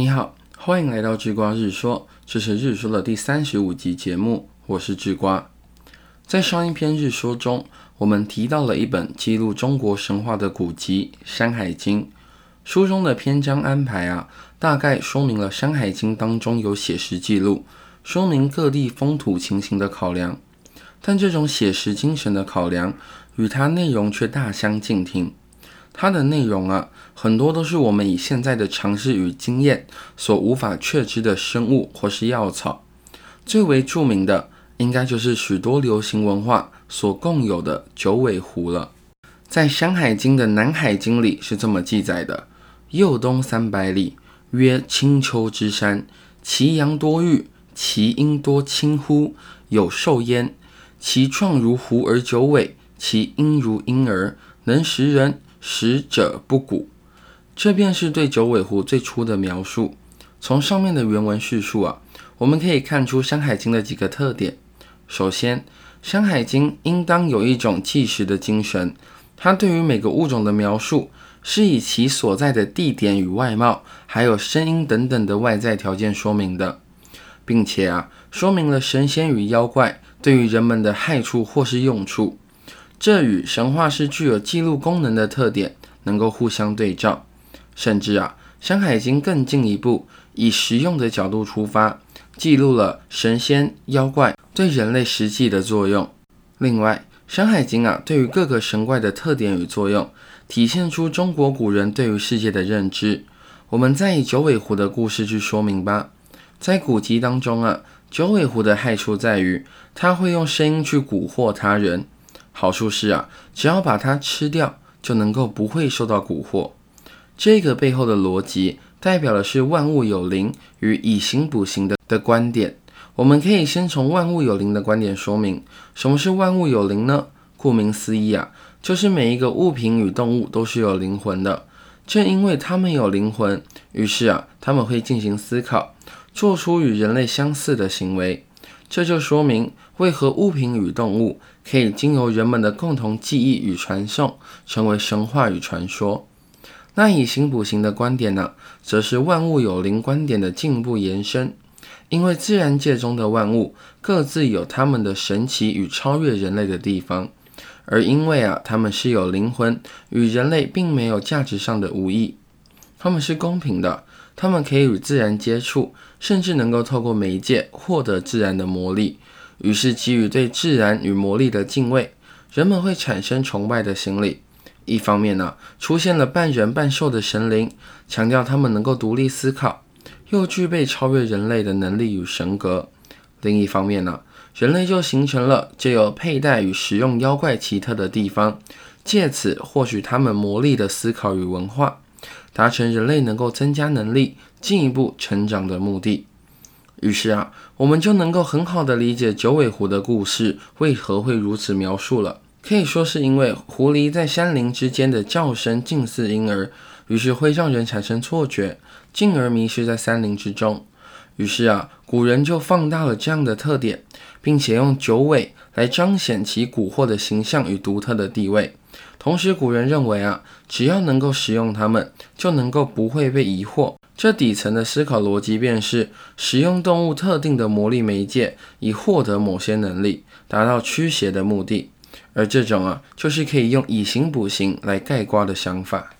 你好，欢迎来到智瓜日说，这是日说的第三十五集节目，我是智瓜。在上一篇日说中，我们提到了一本记录中国神话的古籍《山海经》，书中的篇章安排啊，大概说明了《山海经》当中有写实记录，说明各地风土情形的考量。但这种写实精神的考量，与它内容却大相径庭。它的内容啊，很多都是我们以现在的常识与经验所无法确知的生物或是药草。最为著名的，应该就是许多流行文化所共有的九尾狐了。在《山海经》的《南海经》里是这么记载的：右东三百里，曰青丘之山，其阳多玉，其阴多青乎，有兽焉。其状如狐而九尾，其音如婴儿，能食人。食者不蛊，这便是对九尾狐最初的描述。从上面的原文叙述啊，我们可以看出《山海经》的几个特点。首先，《山海经》应当有一种纪实的精神，它对于每个物种的描述是以其所在的地点与外貌，还有声音等等的外在条件说明的，并且啊，说明了神仙与妖怪对于人们的害处或是用处。这与神话是具有记录功能的特点能够互相对照，甚至啊，《山海经》更进一步以实用的角度出发，记录了神仙妖怪对人类实际的作用。另外，《山海经》啊，对于各个神怪的特点与作用，体现出中国古人对于世界的认知。我们再以九尾狐的故事去说明吧。在古籍当中啊，九尾狐的害处在于，它会用声音去蛊惑他人。好处是啊，只要把它吃掉，就能够不会受到蛊惑。这个背后的逻辑，代表的是万物有灵与以形补形的的观点。我们可以先从万物有灵的观点说明，什么是万物有灵呢？顾名思义啊，就是每一个物品与动物都是有灵魂的。正因为它们有灵魂，于是啊，他们会进行思考，做出与人类相似的行为。这就说明为何物品与动物可以经由人们的共同记忆与传送，成为神话与传说。那以形补形的观点呢，则是万物有灵观点的进步延伸。因为自然界中的万物各自有他们的神奇与超越人类的地方，而因为啊，他们是有灵魂，与人类并没有价值上的无异，他们是公平的。他们可以与自然接触，甚至能够透过媒介获得自然的魔力。于是，基于对自然与魔力的敬畏，人们会产生崇拜的心理。一方面呢，出现了半人半兽的神灵，强调他们能够独立思考，又具备超越人类的能力与神格；另一方面呢，人类就形成了借由佩戴与使用妖怪奇特的地方，借此获取他们魔力的思考与文化。达成人类能够增加能力、进一步成长的目的。于是啊，我们就能够很好的理解九尾狐的故事为何会如此描述了。可以说是因为狐狸在山林之间的叫声近似婴儿，于是会让人产生错觉，进而迷失在山林之中。于是啊，古人就放大了这样的特点，并且用九尾来彰显其蛊惑的形象与独特的地位。同时，古人认为啊，只要能够使用它们，就能够不会被疑惑。这底层的思考逻辑便是使用动物特定的魔力媒介，以获得某些能力，达到驱邪的目的。而这种啊，就是可以用以形补形来概括的想法。